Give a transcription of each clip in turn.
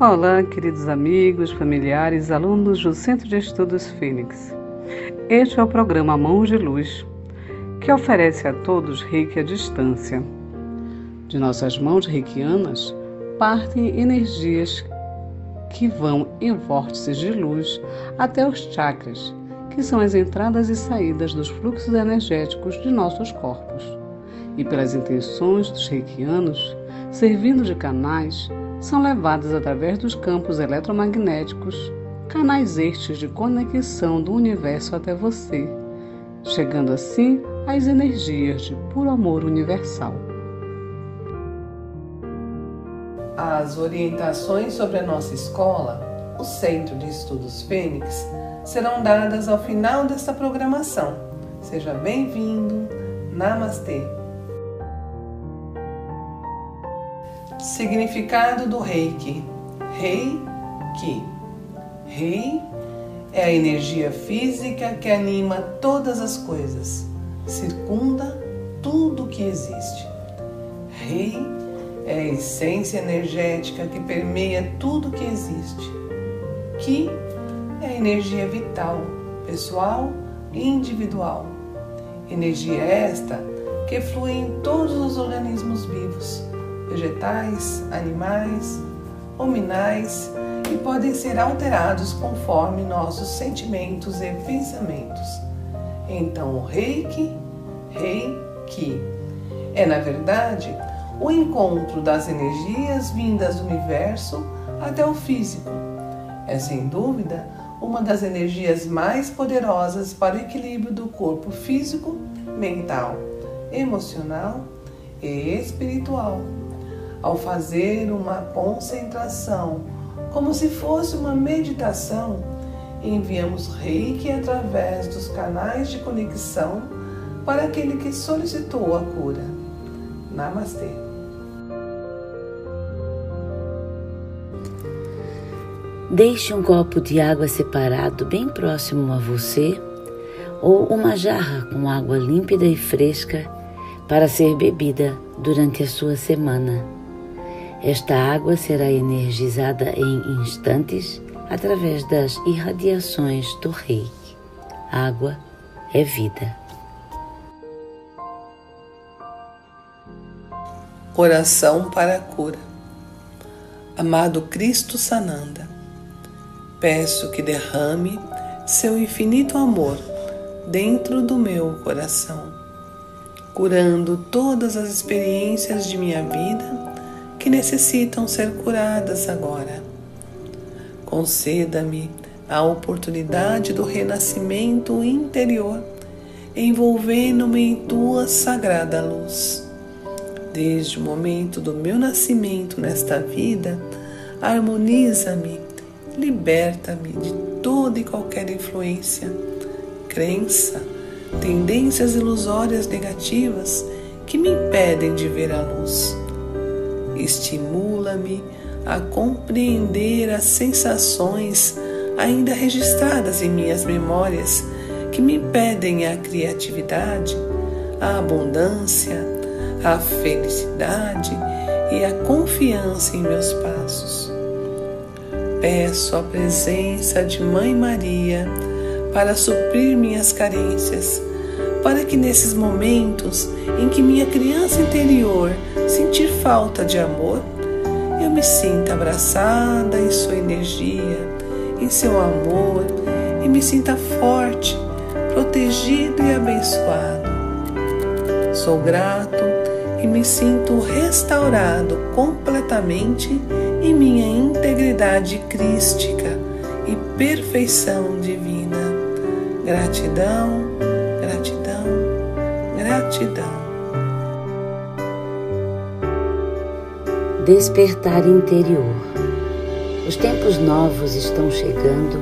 Olá, queridos amigos, familiares, alunos do Centro de Estudos Fênix. Este é o programa Mãos de Luz, que oferece a todos reiki à distância. De nossas mãos reikianas partem energias que vão em vórtices de luz até os chakras, que são as entradas e saídas dos fluxos energéticos de nossos corpos. E pelas intenções dos reikianos, servindo de canais, são levadas através dos campos eletromagnéticos, canais estes de conexão do universo até você, chegando assim às energias de puro amor universal. As orientações sobre a nossa escola, o Centro de Estudos Fênix, serão dadas ao final desta programação. Seja bem-vindo. Namastê. Significado do Reiki: Reiki. Rei é a energia física que anima todas as coisas, circunda tudo que existe. Rei é a essência energética que permeia tudo que existe. Ki é a energia vital, pessoal e individual. Energia esta que flui em todos os organismos vivos vegetais, animais, hominais e podem ser alterados conforme nossos sentimentos e pensamentos. Então, o reiki, reiki, é na verdade o encontro das energias vindas do universo até o físico. É sem dúvida uma das energias mais poderosas para o equilíbrio do corpo físico, mental, emocional e espiritual ao fazer uma concentração, como se fosse uma meditação, enviamos reiki através dos canais de conexão para aquele que solicitou a cura. Namastê. Deixe um copo de água separado bem próximo a você ou uma jarra com água límpida e fresca para ser bebida durante a sua semana. Esta água será energizada em instantes através das irradiações do reiki. Água é vida. Oração para a cura. Amado Cristo Sananda, peço que derrame seu infinito amor dentro do meu coração, curando todas as experiências de minha vida que necessitam ser curadas agora. Conceda-me a oportunidade do renascimento interior, envolvendo-me em tua sagrada luz. Desde o momento do meu nascimento nesta vida, harmoniza-me, liberta-me de toda e qualquer influência, crença, tendências ilusórias negativas que me impedem de ver a luz estimula-me a compreender as sensações ainda registradas em minhas memórias que me pedem a criatividade, a abundância, a felicidade e a confiança em meus passos. Peço a presença de Mãe Maria para suprir minhas carências, para que nesses momentos em que minha criança interior sentir falta de amor, eu me sinta abraçada em sua energia, em seu amor e me sinta forte, protegido e abençoado. Sou grato e me sinto restaurado completamente em minha integridade crística e perfeição divina. Gratidão, gratidão, gratidão. Despertar interior. Os tempos novos estão chegando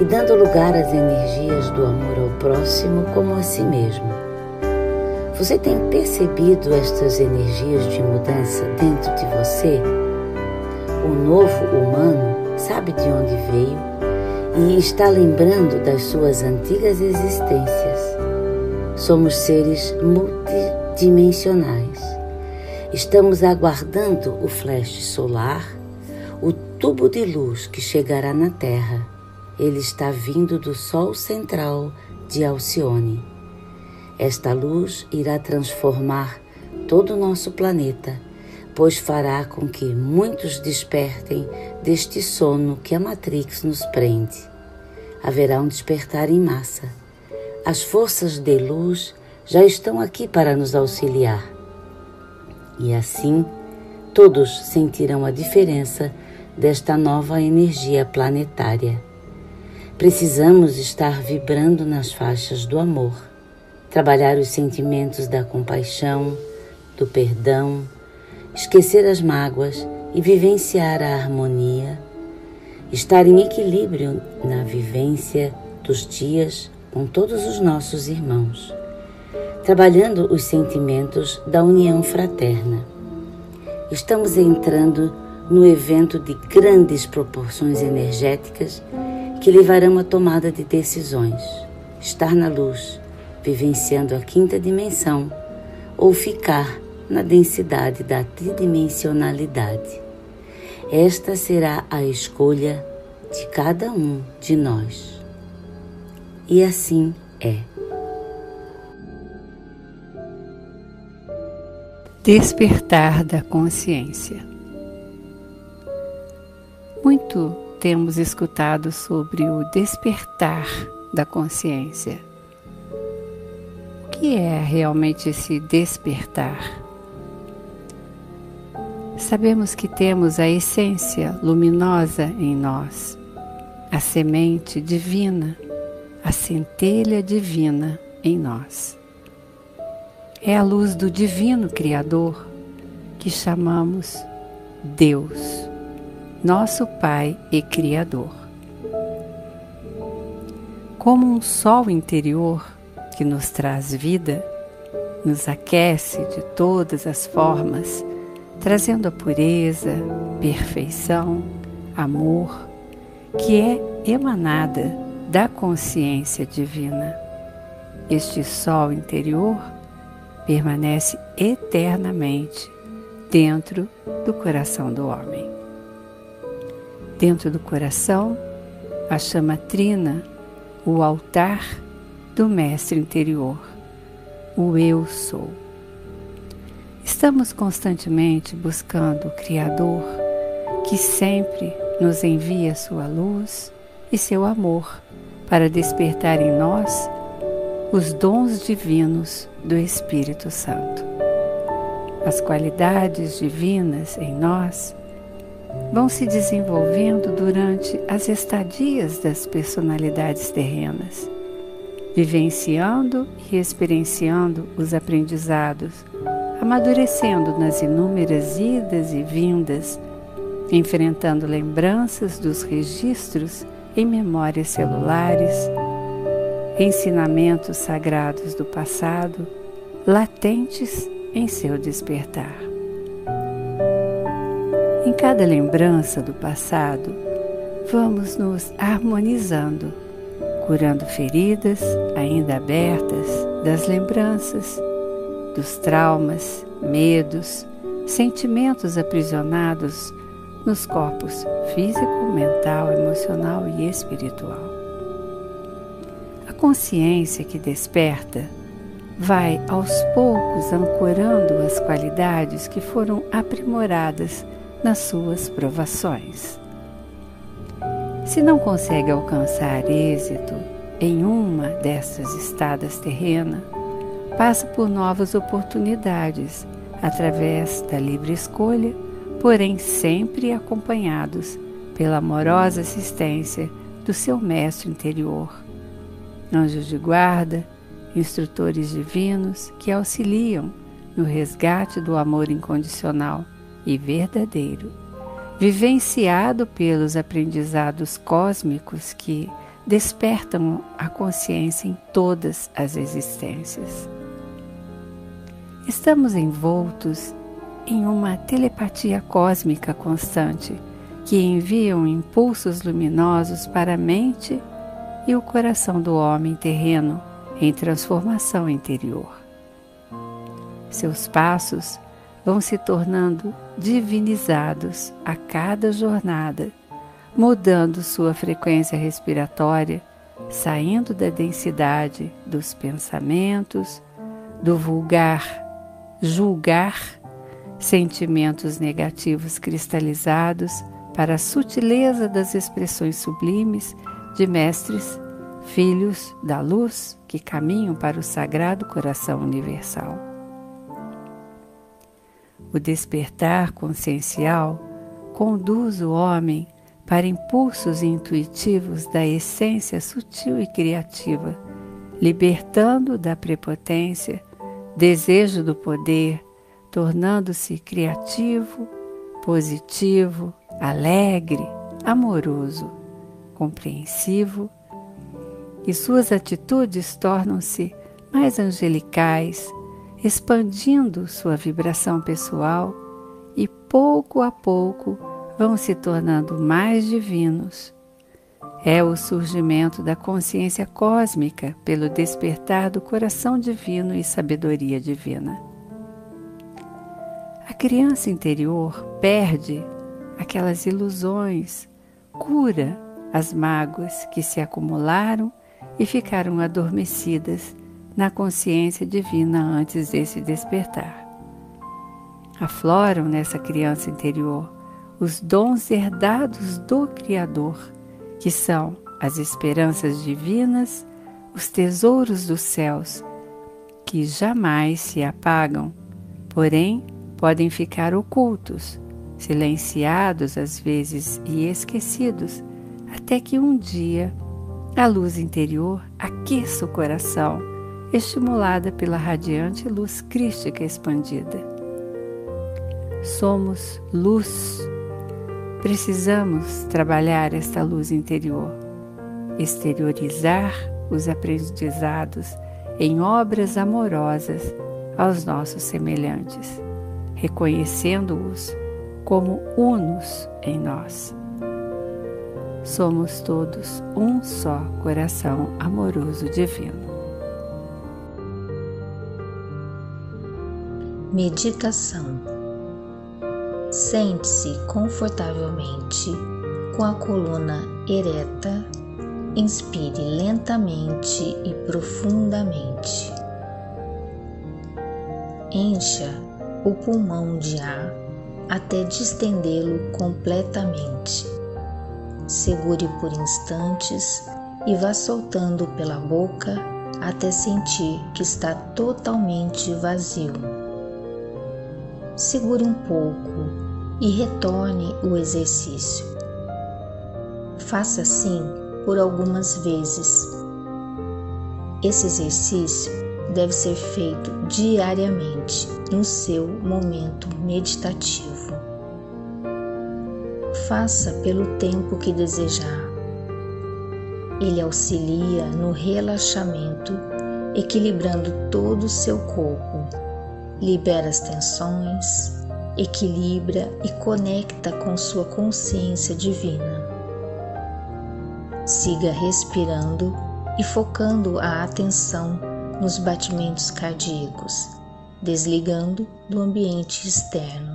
e dando lugar às energias do amor ao próximo como a si mesmo. Você tem percebido estas energias de mudança dentro de você? O novo humano sabe de onde veio e está lembrando das suas antigas existências. Somos seres multidimensionais Estamos aguardando o flash solar, o tubo de luz que chegará na Terra. Ele está vindo do Sol central de Alcione. Esta luz irá transformar todo o nosso planeta, pois fará com que muitos despertem deste sono que a Matrix nos prende. Haverá um despertar em massa. As forças de luz já estão aqui para nos auxiliar. E assim, todos sentirão a diferença desta nova energia planetária. Precisamos estar vibrando nas faixas do amor, trabalhar os sentimentos da compaixão, do perdão, esquecer as mágoas e vivenciar a harmonia, estar em equilíbrio na vivência dos dias com todos os nossos irmãos, trabalhando os sentimentos da união fraterna. Estamos entrando no evento de grandes proporções energéticas que levarão à tomada de decisões, estar na luz, vivenciando a quinta dimensão ou ficar na densidade da tridimensionalidade. Esta será a escolha de cada um de nós. E assim é. Despertar da consciência. Muito temos escutado sobre o despertar da consciência. O que é realmente esse despertar? Sabemos que temos a essência luminosa em nós, a semente divina, a centelha divina em nós. É a luz do Divino Criador que chamamos Deus nosso Pai e Criador. Como um sol interior que nos traz vida, nos aquece de todas as formas, trazendo a pureza, perfeição, amor, que é emanada da consciência divina. Este sol interior permanece eternamente dentro do coração do homem. Dentro do coração, a chama trina, o altar do Mestre interior, o Eu Sou. Estamos constantemente buscando o Criador que sempre nos envia sua luz e seu amor para despertar em nós os dons divinos do Espírito Santo. As qualidades divinas em nós vão se desenvolvendo durante as estadias das personalidades terrenas, vivenciando e experienciando os aprendizados, amadurecendo nas inúmeras idas e vindas, enfrentando lembranças dos registros em memórias celulares, ensinamentos sagrados do passado, latentes em seu despertar. Em cada lembrança do passado, vamos nos harmonizando, curando feridas ainda abertas das lembranças, dos traumas, medos, sentimentos aprisionados nos corpos físico, mental, emocional e espiritual. Consciência que desperta vai aos poucos ancorando as qualidades que foram aprimoradas nas suas provações. Se não consegue alcançar êxito em uma dessas estadas terrenas, passa por novas oportunidades através da livre escolha, porém sempre acompanhados pela amorosa assistência do seu mestre interior. Anjos de guarda, instrutores divinos que auxiliam no resgate do amor incondicional e verdadeiro, vivenciado pelos aprendizados cósmicos que despertam a consciência em todas as existências. Estamos envoltos em uma telepatia cósmica constante que enviam impulsos luminosos para a mente e o coração do homem terreno em transformação interior. Seus passos vão se tornando divinizados a cada jornada, mudando sua frequência respiratória, saindo da densidade dos pensamentos, do vulgar julgar, sentimentos negativos cristalizados para a sutileza das expressões sublimes de mestres, filhos da luz que caminham para o sagrado coração universal. O despertar consciencial conduz o homem para impulsos intuitivos da essência sutil e criativa, libertando da prepotência, desejo do poder, tornando-se criativo, positivo, alegre, amoroso, compreensivo, e suas atitudes tornam-se mais angelicais, expandindo sua vibração pessoal e pouco a pouco vão se tornando mais divinos. É o surgimento da consciência cósmica pelo despertar do coração divino e sabedoria divina. A criança interior perde aquelas ilusões, cura as mágoas que se acumularam e ficaram adormecidas na consciência divina antes desse despertar. Afloram nessa criança interior os dons herdados do Criador, que são as esperanças divinas, os tesouros dos céus, que jamais se apagam, porém podem ficar ocultos, silenciados às vezes e esquecidos, até que um dia a luz interior aqueça o coração estimulada pela radiante luz crística expandida. Somos luz. Precisamos trabalhar esta luz interior, exteriorizar os aprendizados em obras amorosas aos nossos semelhantes, reconhecendo-os como unos em nós. Somos todos um só coração amoroso divino. Meditação. Sente-se confortavelmente com a coluna ereta. Inspire lentamente e profundamente. Encha o pulmão de ar até distendê-lo completamente. Segure por instantes e vá soltando pela boca até sentir que está totalmente vazio segure um pouco e retorne o exercício. Faça assim por algumas vezes. Esse exercício deve ser feito diariamente no seu momento meditativo. Faça pelo tempo que desejar. Ele auxilia no relaxamento, equilibrando todo o seu corpo libera as tensões, equilibra e conecta com sua consciência divina. Siga respirando e focando a atenção nos batimentos cardíacos, desligando do ambiente externo.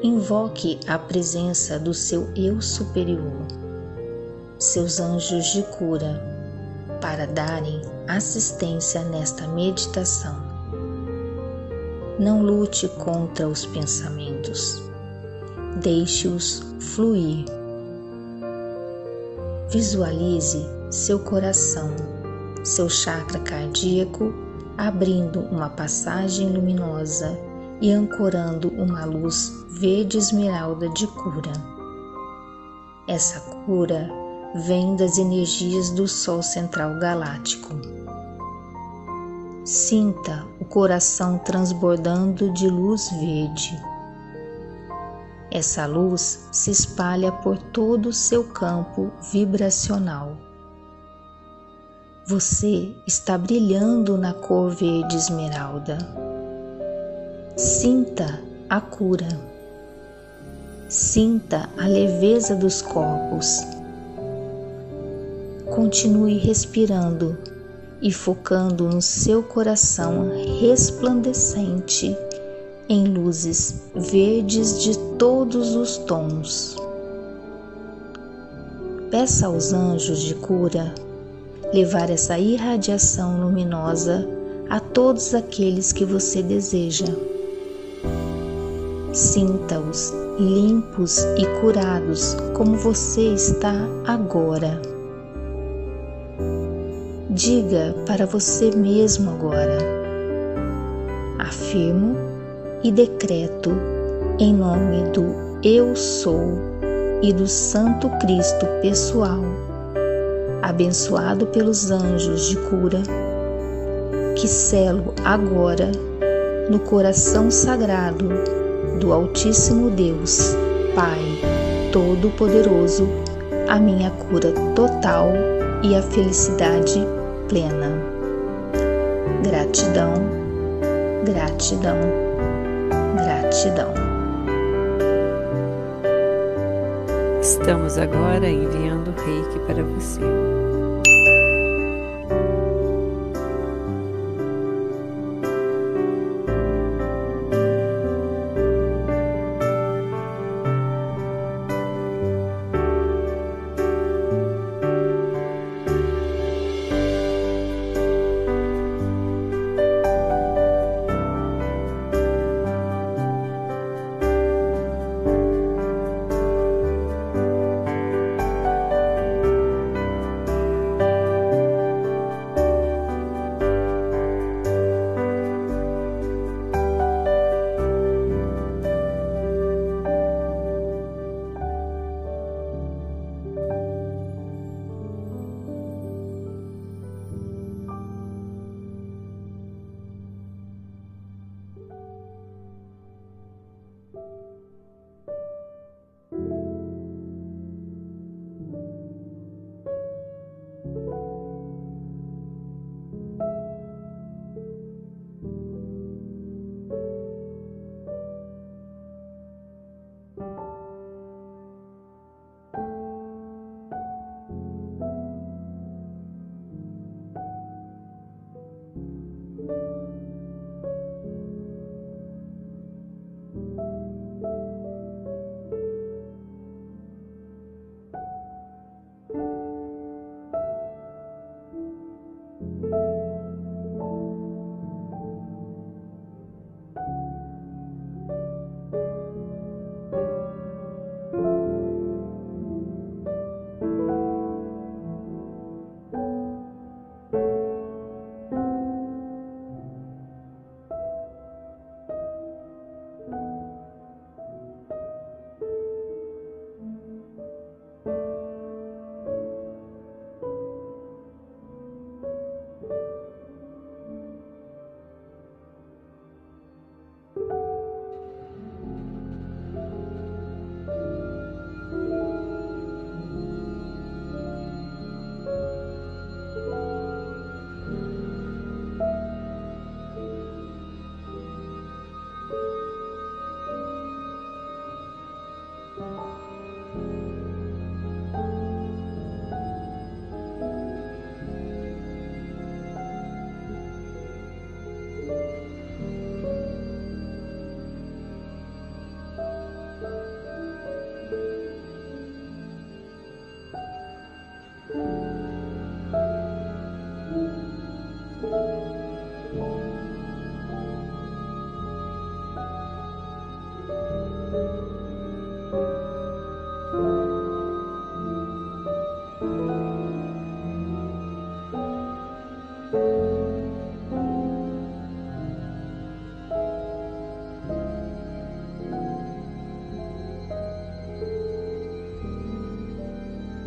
Invoque a presença do seu eu superior, seus anjos de cura, para darem assistência nesta meditação. Não lute contra os pensamentos. Deixe-os fluir. Visualize seu coração, seu chakra cardíaco abrindo uma passagem luminosa e ancorando uma luz verde esmeralda de cura. Essa cura vem das energias do Sol Central Galáctico Sinta o coração transbordando de luz verde. Essa luz se espalha por todo o seu campo vibracional. Você está brilhando na cor verde esmeralda. Sinta a cura. Sinta a leveza dos corpos. Continue respirando e focando no seu coração resplandecente em luzes verdes de todos os tons. Peça aos anjos de cura levar essa irradiação luminosa a todos aqueles que você deseja. Sinta-os limpos e curados como você está agora. Diga para você mesmo agora: afirmo e decreto em nome do Eu Sou e do Santo Cristo pessoal, abençoado pelos anjos de cura, que selo agora no coração sagrado do Altíssimo Deus, Pai Todo-Poderoso, a minha cura total e a felicidade plena. Gratidão, gratidão, gratidão. Estamos agora enviando o reiki para você.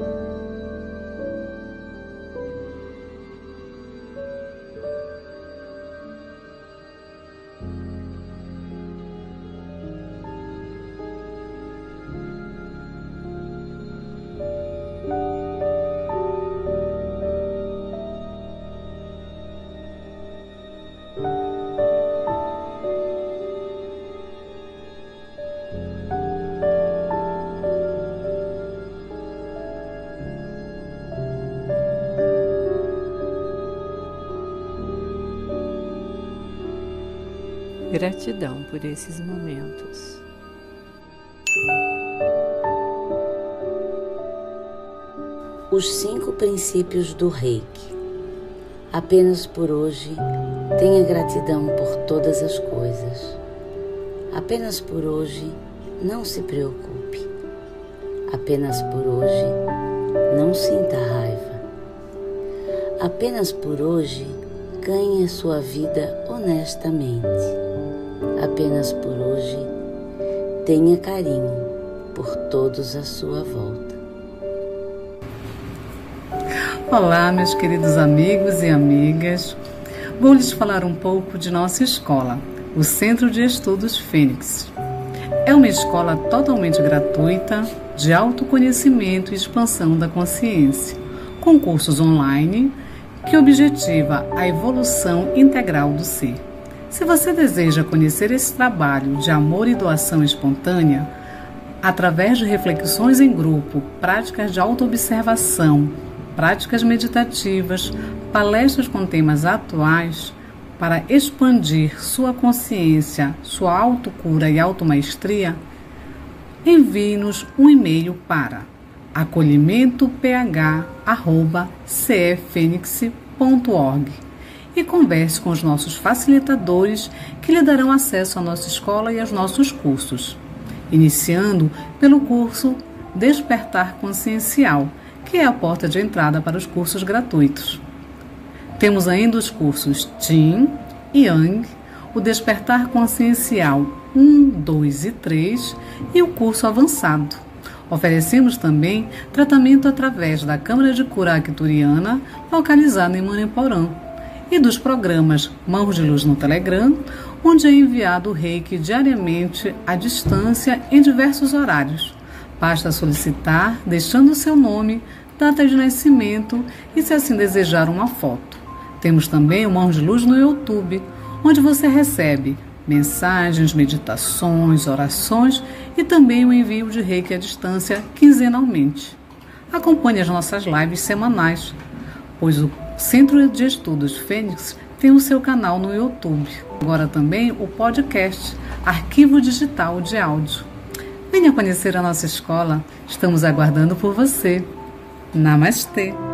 Thank you. Gratidão por esses momentos. Os cinco princípios do Reiki. Apenas por hoje, tenha gratidão por todas as coisas. Apenas por hoje, não se preocupe. Apenas por hoje, não sinta raiva. Apenas por hoje, ganhe a sua vida honestamente. Apenas por hoje, tenha carinho por todos à sua volta. Olá, meus queridos amigos e amigas. Vou lhes falar um pouco de nossa escola, o Centro de Estudos Fênix. É uma escola totalmente gratuita de autoconhecimento e expansão da consciência, com cursos online que objetiva a evolução integral do ser. Se você deseja conhecer esse trabalho de amor e doação espontânea, através de reflexões em grupo, práticas de autoobservação, práticas meditativas, palestras com temas atuais para expandir sua consciência, sua autocura e automaestria, envie-nos um e-mail para acolhimentoph@cfenix.org e converse com os nossos facilitadores que lhe darão acesso à nossa escola e aos nossos cursos, iniciando pelo curso Despertar Consciencial que é a porta de entrada para os cursos gratuitos. Temos ainda os cursos Tim e Yang, o Despertar Consciencial 1, 2 e 3 e o curso avançado. Oferecemos também tratamento através da Câmara de Cura Acturiana, localizada em Maniporã, e dos programas Mãos de Luz no Telegram, onde é enviado o reiki diariamente à distância em diversos horários. Basta solicitar, deixando seu nome, data de nascimento e, se assim desejar, uma foto. Temos também o Mão de Luz no YouTube, onde você recebe mensagens, meditações, orações e também o envio de reiki à distância quinzenalmente. Acompanhe as nossas lives semanais, pois o Centro de Estudos Fênix tem o seu canal no YouTube. Agora também o podcast, arquivo digital de áudio. Venha conhecer a nossa escola, estamos aguardando por você. Namastê!